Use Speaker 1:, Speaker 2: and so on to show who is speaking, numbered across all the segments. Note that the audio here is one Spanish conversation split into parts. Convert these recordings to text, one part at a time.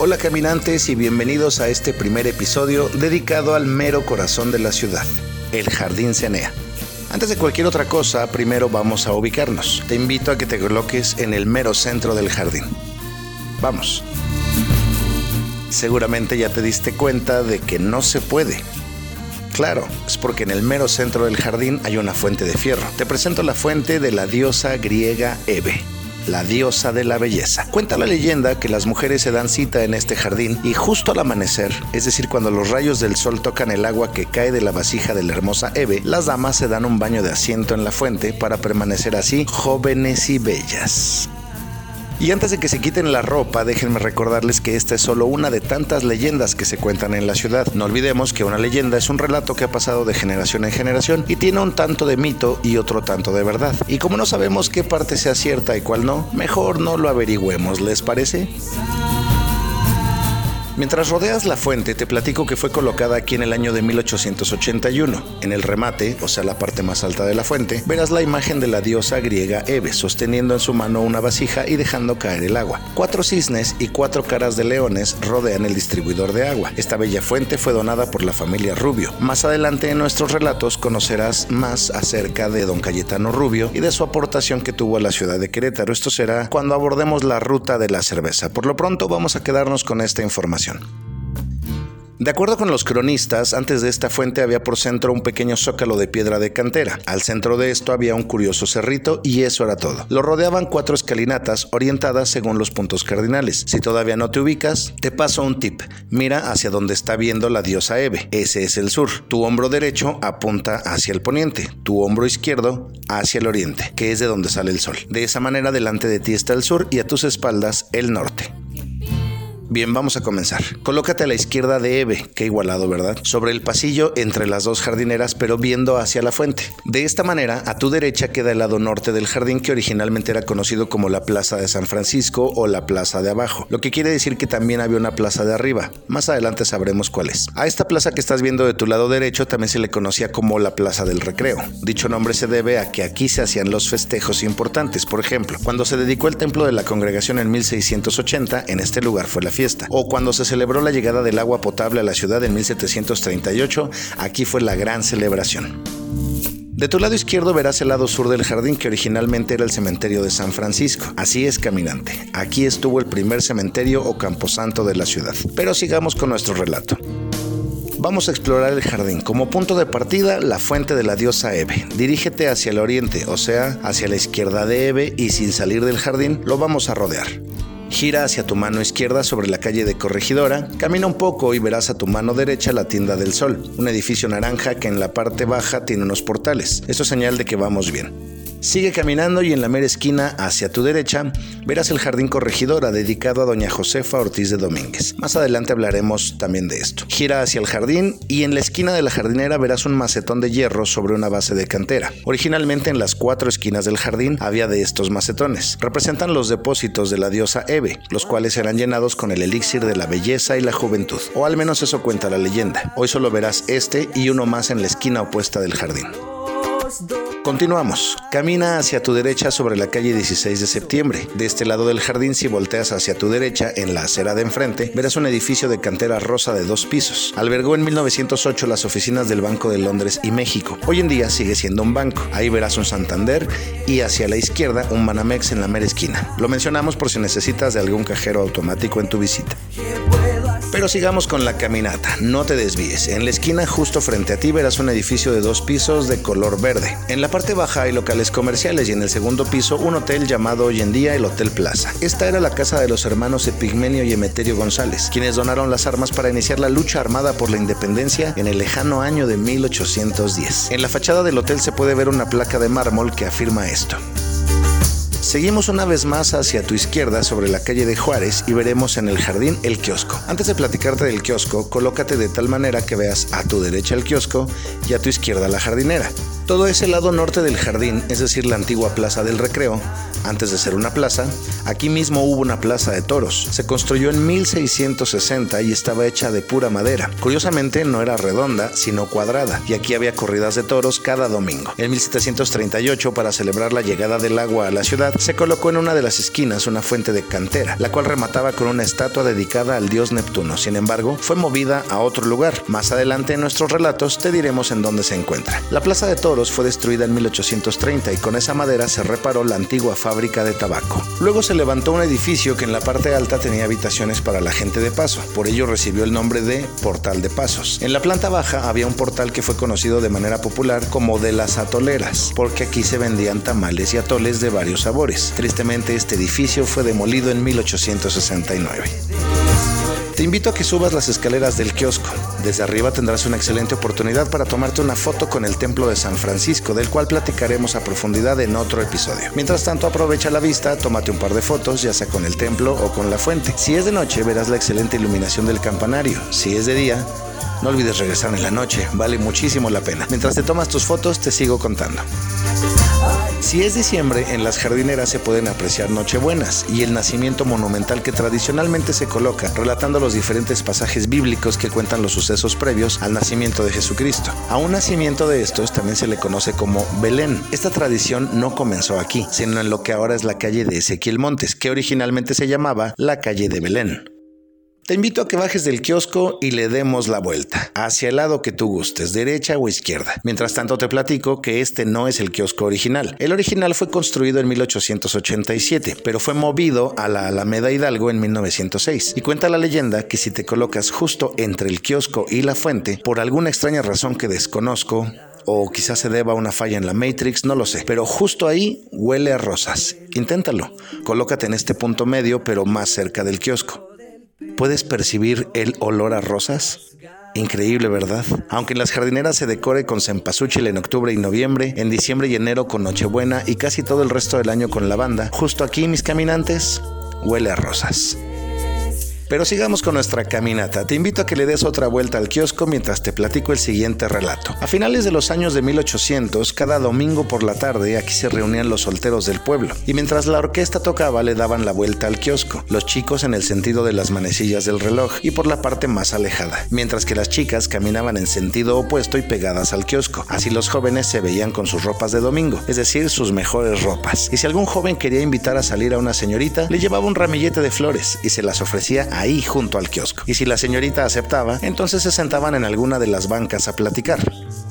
Speaker 1: Hola caminantes y bienvenidos a este primer episodio dedicado al mero corazón de la ciudad, el Jardín Cenea. Antes de cualquier otra cosa, primero vamos a ubicarnos. Te invito a que te coloques en el mero centro del jardín. Vamos. Seguramente ya te diste cuenta de que no se puede. Claro, es porque en el mero centro del jardín hay una fuente de fierro. Te presento la fuente de la diosa griega Eve la diosa de la belleza. Cuenta la leyenda que las mujeres se dan cita en este jardín y justo al amanecer, es decir, cuando los rayos del sol tocan el agua que cae de la vasija de la hermosa Eve, las damas se dan un baño de asiento en la fuente para permanecer así jóvenes y bellas. Y antes de que se quiten la ropa, déjenme recordarles que esta es solo una de tantas leyendas que se cuentan en la ciudad. No olvidemos que una leyenda es un relato que ha pasado de generación en generación y tiene un tanto de mito y otro tanto de verdad. Y como no sabemos qué parte sea cierta y cuál no, mejor no lo averigüemos, ¿les parece? Mientras rodeas la fuente, te platico que fue colocada aquí en el año de 1881. En el remate, o sea, la parte más alta de la fuente, verás la imagen de la diosa griega Eve, sosteniendo en su mano una vasija y dejando caer el agua. Cuatro cisnes y cuatro caras de leones rodean el distribuidor de agua. Esta bella fuente fue donada por la familia Rubio. Más adelante en nuestros relatos conocerás más acerca de don Cayetano Rubio y de su aportación que tuvo a la ciudad de Querétaro. Esto será cuando abordemos la ruta de la cerveza. Por lo pronto vamos a quedarnos con esta información. De acuerdo con los cronistas, antes de esta fuente había por centro un pequeño zócalo de piedra de cantera. Al centro de esto había un curioso cerrito y eso era todo. Lo rodeaban cuatro escalinatas orientadas según los puntos cardinales. Si todavía no te ubicas, te paso un tip. Mira hacia donde está viendo la diosa Eve. Ese es el sur. Tu hombro derecho apunta hacia el poniente. Tu hombro izquierdo hacia el oriente, que es de donde sale el sol. De esa manera delante de ti está el sur y a tus espaldas el norte. Bien, vamos a comenzar. Colócate a la izquierda de Eve, qué igualado, ¿verdad? Sobre el pasillo entre las dos jardineras, pero viendo hacia la fuente. De esta manera, a tu derecha queda el lado norte del jardín que originalmente era conocido como la Plaza de San Francisco o la Plaza de Abajo, lo que quiere decir que también había una plaza de arriba. Más adelante sabremos cuál es. A esta plaza que estás viendo de tu lado derecho también se le conocía como la Plaza del Recreo. Dicho nombre se debe a que aquí se hacían los festejos importantes. Por ejemplo, cuando se dedicó el templo de la congregación en 1680, en este lugar fue la fiesta. O cuando se celebró la llegada del agua potable a la ciudad en 1738, aquí fue la gran celebración. De tu lado izquierdo verás el lado sur del jardín que originalmente era el cementerio de San Francisco. Así es, caminante. Aquí estuvo el primer cementerio o camposanto de la ciudad. Pero sigamos con nuestro relato. Vamos a explorar el jardín. Como punto de partida, la fuente de la diosa Eve. Dirígete hacia el oriente, o sea, hacia la izquierda de Eve y sin salir del jardín, lo vamos a rodear. Gira hacia tu mano izquierda sobre la calle de Corregidora, camina un poco y verás a tu mano derecha la Tienda del Sol, un edificio naranja que en la parte baja tiene unos portales. Esto es señal de que vamos bien. Sigue caminando y en la mera esquina, hacia tu derecha, verás el Jardín Corregidora dedicado a doña Josefa Ortiz de Domínguez. Más adelante hablaremos también de esto. Gira hacia el jardín y en la esquina de la jardinera verás un macetón de hierro sobre una base de cantera. Originalmente en las cuatro esquinas del jardín había de estos macetones. Representan los depósitos de la diosa Eve, los cuales eran llenados con el elixir de la belleza y la juventud. O al menos eso cuenta la leyenda. Hoy solo verás este y uno más en la esquina opuesta del jardín. Continuamos. Camina hacia tu derecha sobre la calle 16 de septiembre. De este lado del jardín, si volteas hacia tu derecha, en la acera de enfrente, verás un edificio de cantera rosa de dos pisos. Albergó en 1908 las oficinas del Banco de Londres y México. Hoy en día sigue siendo un banco. Ahí verás un Santander y hacia la izquierda un Banamex en la mera esquina. Lo mencionamos por si necesitas de algún cajero automático en tu visita. Pero sigamos con la caminata, no te desvíes. En la esquina justo frente a ti verás un edificio de dos pisos de color verde. En la parte baja hay locales comerciales y en el segundo piso un hotel llamado hoy en día el Hotel Plaza. Esta era la casa de los hermanos Epigmenio y Emeterio González, quienes donaron las armas para iniciar la lucha armada por la independencia en el lejano año de 1810. En la fachada del hotel se puede ver una placa de mármol que afirma esto. Seguimos una vez más hacia tu izquierda sobre la calle de Juárez y veremos en el jardín el kiosco. Antes de platicarte del kiosco, colócate de tal manera que veas a tu derecha el kiosco y a tu izquierda la jardinera. Todo ese lado norte del jardín, es decir, la antigua plaza del recreo, Antes de ser una plaza, aquí mismo hubo una plaza de toros. Se construyó en 1660 y estaba hecha de pura madera. Curiosamente no era redonda, sino cuadrada, y aquí había corridas de toros cada domingo. En 1738, para celebrar la llegada del agua a la ciudad, se colocó en una de las esquinas una fuente de cantera, la cual remataba con una estatua dedicada al dios Neptuno. Sin embargo, fue movida a otro lugar. Más adelante en nuestros relatos te diremos en dónde se encuentra. La plaza de toros fue destruida en 1830 y con esa madera se reparó la antigua fábrica de tabaco. Luego se levantó un edificio que en la parte alta tenía habitaciones para la gente de paso, por ello recibió el nombre de Portal de Pasos. En la planta baja había un portal que fue conocido de manera popular como de las atoleras, porque aquí se vendían tamales y atoles de varios sabores. Tristemente este edificio fue demolido en 1869. Invito a que subas las escaleras del kiosco. Desde arriba tendrás una excelente oportunidad para tomarte una foto con el templo de San Francisco, del cual platicaremos a profundidad en otro episodio. Mientras tanto, aprovecha la vista, tómate un par de fotos, ya sea con el templo o con la fuente. Si es de noche, verás la excelente iluminación del campanario. Si es de día, no olvides regresar en la noche, vale muchísimo la pena. Mientras te tomas tus fotos, te sigo contando. Si es diciembre, en las jardineras se pueden apreciar Nochebuenas y el nacimiento monumental que tradicionalmente se coloca, relatando los diferentes pasajes bíblicos que cuentan los sucesos previos al nacimiento de Jesucristo. A un nacimiento de estos también se le conoce como Belén. Esta tradición no comenzó aquí, sino en lo que ahora es la calle de Ezequiel Montes, que originalmente se llamaba la calle de Belén. Te invito a que bajes del kiosco y le demos la vuelta, hacia el lado que tú gustes, derecha o izquierda. Mientras tanto te platico que este no es el kiosco original. El original fue construido en 1887, pero fue movido a la Alameda Hidalgo en 1906. Y cuenta la leyenda que si te colocas justo entre el kiosco y la fuente, por alguna extraña razón que desconozco, o quizás se deba a una falla en la Matrix, no lo sé. Pero justo ahí huele a rosas. Inténtalo. Colócate en este punto medio, pero más cerca del kiosco. ¿Puedes percibir el olor a rosas? Increíble, ¿verdad? Aunque en las jardineras se decore con cempasúchil en octubre y noviembre, en diciembre y enero con Nochebuena y casi todo el resto del año con lavanda, justo aquí, mis caminantes, huele a rosas. Pero sigamos con nuestra caminata. Te invito a que le des otra vuelta al kiosco mientras te platico el siguiente relato. A finales de los años de 1800, cada domingo por la tarde aquí se reunían los solteros del pueblo y mientras la orquesta tocaba le daban la vuelta al kiosco, los chicos en el sentido de las manecillas del reloj y por la parte más alejada, mientras que las chicas caminaban en sentido opuesto y pegadas al kiosco. Así los jóvenes se veían con sus ropas de domingo, es decir, sus mejores ropas. Y si algún joven quería invitar a salir a una señorita, le llevaba un ramillete de flores y se las ofrecía a ahí junto al kiosco. Y si la señorita aceptaba, entonces se sentaban en alguna de las bancas a platicar.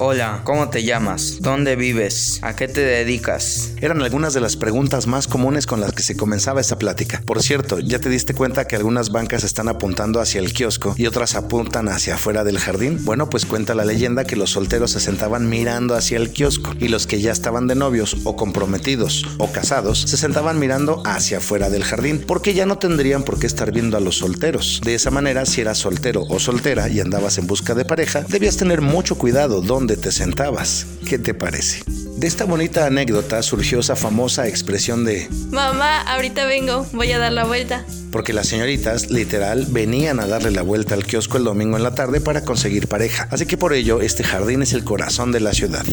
Speaker 2: Hola, ¿cómo te llamas? ¿Dónde vives? ¿A qué te dedicas?
Speaker 1: Eran algunas de las preguntas más comunes con las que se comenzaba esta plática. Por cierto, ¿ya te diste cuenta que algunas bancas están apuntando hacia el kiosco y otras apuntan hacia afuera del jardín? Bueno, pues cuenta la leyenda que los solteros se sentaban mirando hacia el kiosco y los que ya estaban de novios o comprometidos o casados se sentaban mirando hacia afuera del jardín porque ya no tendrían por qué estar viendo a los solteros. De esa manera, si eras soltero o soltera y andabas en busca de pareja, debías tener mucho cuidado dónde te sentabas. ¿Qué te parece? De esta bonita anécdota surgió esa famosa expresión de
Speaker 3: Mamá, ahorita vengo, voy a dar la vuelta.
Speaker 1: Porque las señoritas, literal, venían a darle la vuelta al kiosco el domingo en la tarde para conseguir pareja. Así que por ello, este jardín es el corazón de la ciudad.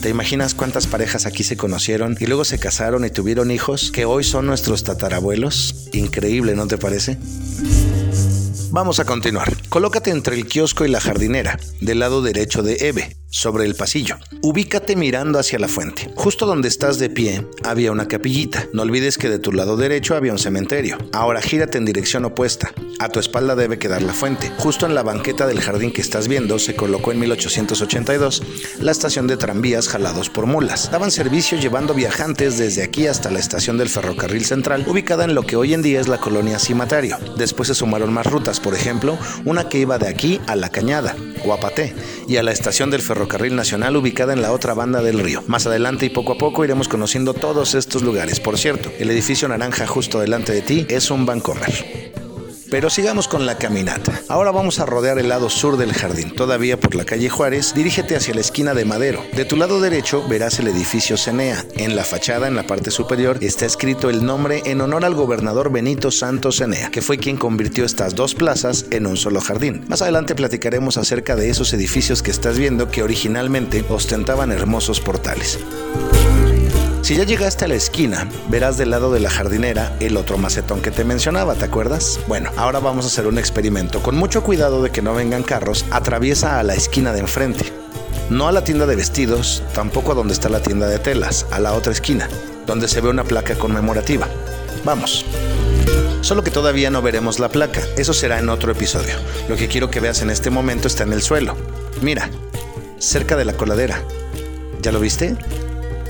Speaker 1: ¿Te imaginas cuántas parejas aquí se conocieron y luego se casaron y tuvieron hijos que hoy son nuestros tatarabuelos? Increíble, ¿no te parece? Vamos a continuar. Colócate entre el kiosco y la jardinera, del lado derecho de Eve sobre el pasillo. Ubícate mirando hacia la fuente. Justo donde estás de pie había una capillita. No olvides que de tu lado derecho había un cementerio. Ahora gírate en dirección opuesta. A tu espalda debe quedar la fuente. Justo en la banqueta del jardín que estás viendo se colocó en 1882 la estación de tranvías jalados por mulas. Daban servicio llevando viajantes desde aquí hasta la estación del ferrocarril central, ubicada en lo que hoy en día es la colonia Cimatario. Después se sumaron más rutas, por ejemplo, una que iba de aquí a La Cañada, Guapaté, y a la estación del ferrocarril Ferrocarril Nacional ubicada en la otra banda del río. Más adelante y poco a poco iremos conociendo todos estos lugares. Por cierto, el edificio naranja justo delante de ti es un Bancomer. Pero sigamos con la caminata. Ahora vamos a rodear el lado sur del jardín. Todavía por la calle Juárez, dirígete hacia la esquina de Madero. De tu lado derecho verás el edificio Cenea. En la fachada, en la parte superior, está escrito el nombre en honor al gobernador Benito Santos Cenea, que fue quien convirtió estas dos plazas en un solo jardín. Más adelante platicaremos acerca de esos edificios que estás viendo que originalmente ostentaban hermosos portales. Si ya llegaste a la esquina, verás del lado de la jardinera el otro macetón que te mencionaba, ¿te acuerdas? Bueno, ahora vamos a hacer un experimento. Con mucho cuidado de que no vengan carros, atraviesa a la esquina de enfrente. No a la tienda de vestidos, tampoco a donde está la tienda de telas, a la otra esquina, donde se ve una placa conmemorativa. Vamos. Solo que todavía no veremos la placa, eso será en otro episodio. Lo que quiero que veas en este momento está en el suelo. Mira, cerca de la coladera. ¿Ya lo viste?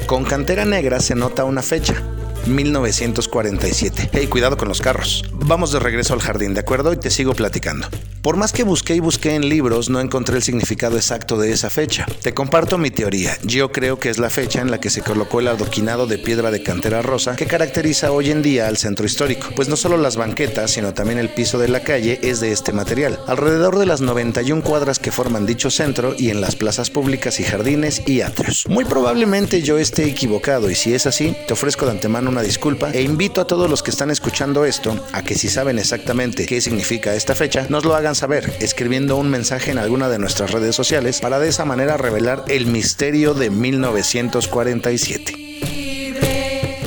Speaker 1: Con cantera negra se nota una fecha. 1947. Hey, cuidado con los carros. Vamos de regreso al jardín, ¿de acuerdo? Y te sigo platicando. Por más que busqué y busqué en libros, no encontré el significado exacto de esa fecha. Te comparto mi teoría. Yo creo que es la fecha en la que se colocó el adoquinado de piedra de cantera rosa que caracteriza hoy en día al centro histórico, pues no solo las banquetas, sino también el piso de la calle es de este material. Alrededor de las 91 cuadras que forman dicho centro y en las plazas públicas y jardines y atrios. Muy probablemente yo esté equivocado y si es así, te ofrezco de antemano una disculpa e invito a todos los que están escuchando esto a que si saben exactamente qué significa esta fecha, nos lo hagan saber escribiendo un mensaje en alguna de nuestras redes sociales para de esa manera revelar el misterio de 1947.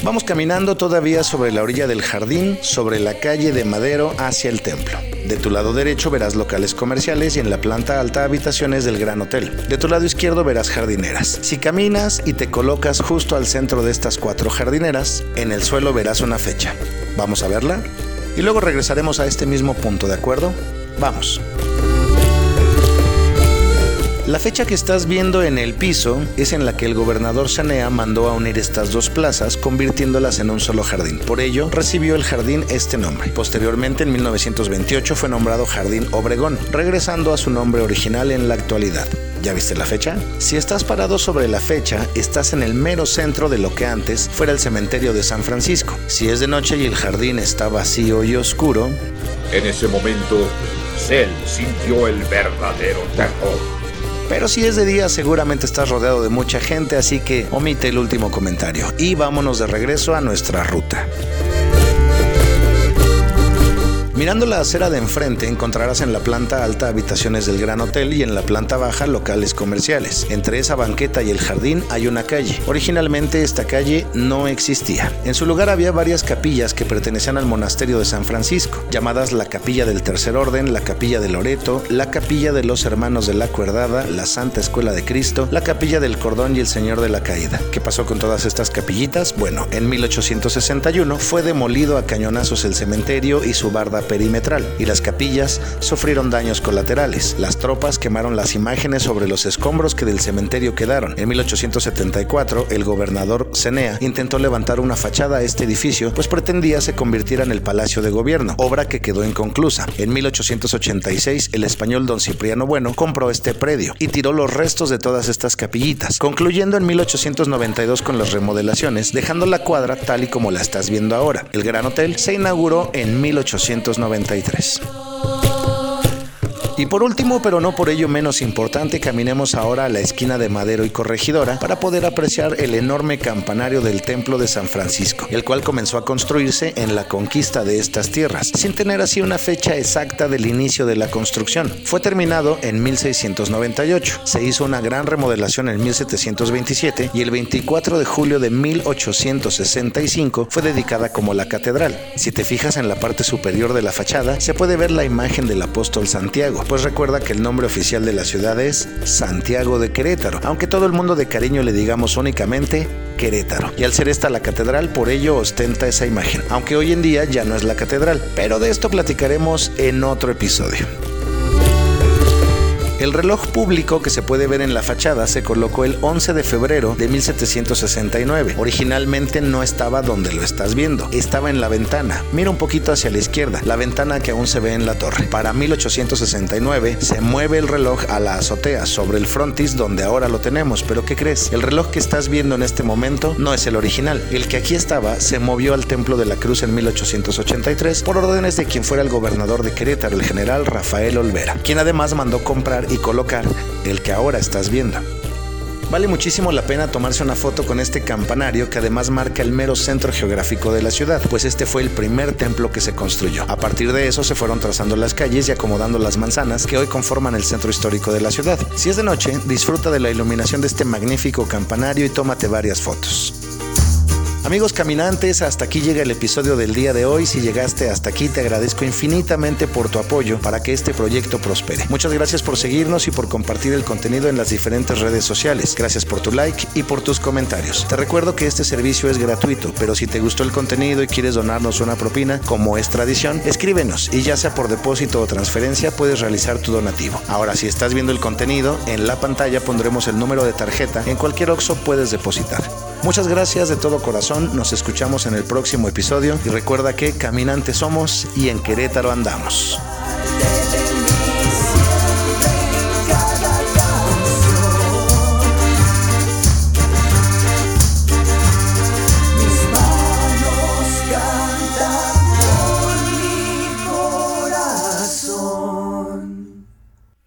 Speaker 1: Vamos caminando todavía sobre la orilla del jardín, sobre la calle de Madero hacia el templo. De tu lado derecho verás locales comerciales y en la planta alta habitaciones del Gran Hotel. De tu lado izquierdo verás jardineras. Si caminas y te colocas justo al centro de estas cuatro jardineras, en el suelo verás una fecha. ¿Vamos a verla? Y luego regresaremos a este mismo punto, ¿de acuerdo? Vamos. La fecha que estás viendo en el piso es en la que el gobernador Sanea mandó a unir estas dos plazas, convirtiéndolas en un solo jardín. Por ello, recibió el jardín este nombre. Posteriormente, en 1928, fue nombrado Jardín Obregón, regresando a su nombre original en la actualidad. ¿Ya viste la fecha? Si estás parado sobre la fecha, estás en el mero centro de lo que antes fuera el cementerio de San Francisco. Si es de noche y el jardín está vacío y oscuro,
Speaker 4: En ese momento, Cell sintió el verdadero terror.
Speaker 1: Pero si es de día seguramente estás rodeado de mucha gente, así que omite el último comentario y vámonos de regreso a nuestra ruta. Mirando la acera de enfrente encontrarás en la planta alta habitaciones del Gran Hotel y en la planta baja locales comerciales. Entre esa banqueta y el jardín hay una calle. Originalmente esta calle no existía. En su lugar había varias capillas que pertenecían al monasterio de San Francisco, llamadas la Capilla del Tercer Orden, la Capilla de Loreto, la Capilla de los Hermanos de la Cuerdada, la Santa Escuela de Cristo, la Capilla del Cordón y el Señor de la Caída. ¿Qué pasó con todas estas capillitas? Bueno, en 1861 fue demolido a cañonazos el cementerio y su barda perimetral, y las capillas sufrieron daños colaterales. Las tropas quemaron las imágenes sobre los escombros que del cementerio quedaron. En 1874, el gobernador Cenea intentó levantar una fachada a este edificio, pues pretendía se convirtiera en el Palacio de Gobierno, obra que quedó inconclusa. En 1886, el español don Cipriano Bueno compró este predio y tiró los restos de todas estas capillitas, concluyendo en 1892 con las remodelaciones, dejando la cuadra tal y como la estás viendo ahora. El Gran Hotel se inauguró en 1893. Y por último, pero no por ello menos importante, caminemos ahora a la esquina de Madero y Corregidora para poder apreciar el enorme campanario del Templo de San Francisco, el cual comenzó a construirse en la conquista de estas tierras, sin tener así una fecha exacta del inicio de la construcción. Fue terminado en 1698, se hizo una gran remodelación en 1727 y el 24 de julio de 1865 fue dedicada como la catedral. Si te fijas en la parte superior de la fachada, se puede ver la imagen del apóstol Santiago, pues recuerda que el nombre oficial de la ciudad es Santiago de Querétaro, aunque todo el mundo de cariño le digamos únicamente Querétaro. Y al ser esta la catedral, por ello ostenta esa imagen, aunque hoy en día ya no es la catedral, pero de esto platicaremos en otro episodio. El reloj público que se puede ver en la fachada se colocó el 11 de febrero de 1769. Originalmente no estaba donde lo estás viendo, estaba en la ventana. Mira un poquito hacia la izquierda, la ventana que aún se ve en la torre. Para 1869 se mueve el reloj a la azotea sobre el frontis donde ahora lo tenemos, pero ¿qué crees? El reloj que estás viendo en este momento no es el original. El que aquí estaba se movió al Templo de la Cruz en 1883 por órdenes de quien fuera el gobernador de Querétaro, el general Rafael Olvera, quien además mandó comprar y colocar el que ahora estás viendo. Vale muchísimo la pena tomarse una foto con este campanario que además marca el mero centro geográfico de la ciudad, pues este fue el primer templo que se construyó. A partir de eso se fueron trazando las calles y acomodando las manzanas que hoy conforman el centro histórico de la ciudad. Si es de noche, disfruta de la iluminación de este magnífico campanario y tómate varias fotos. Amigos caminantes, hasta aquí llega el episodio del día de hoy. Si llegaste hasta aquí, te agradezco infinitamente por tu apoyo para que este proyecto prospere. Muchas gracias por seguirnos y por compartir el contenido en las diferentes redes sociales. Gracias por tu like y por tus comentarios. Te recuerdo que este servicio es gratuito, pero si te gustó el contenido y quieres donarnos una propina, como es tradición, escríbenos y ya sea por depósito o transferencia puedes realizar tu donativo. Ahora, si estás viendo el contenido, en la pantalla pondremos el número de tarjeta. En cualquier OXO puedes depositar. Muchas gracias de todo corazón, nos escuchamos en el próximo episodio y recuerda que caminantes somos y en Querétaro andamos.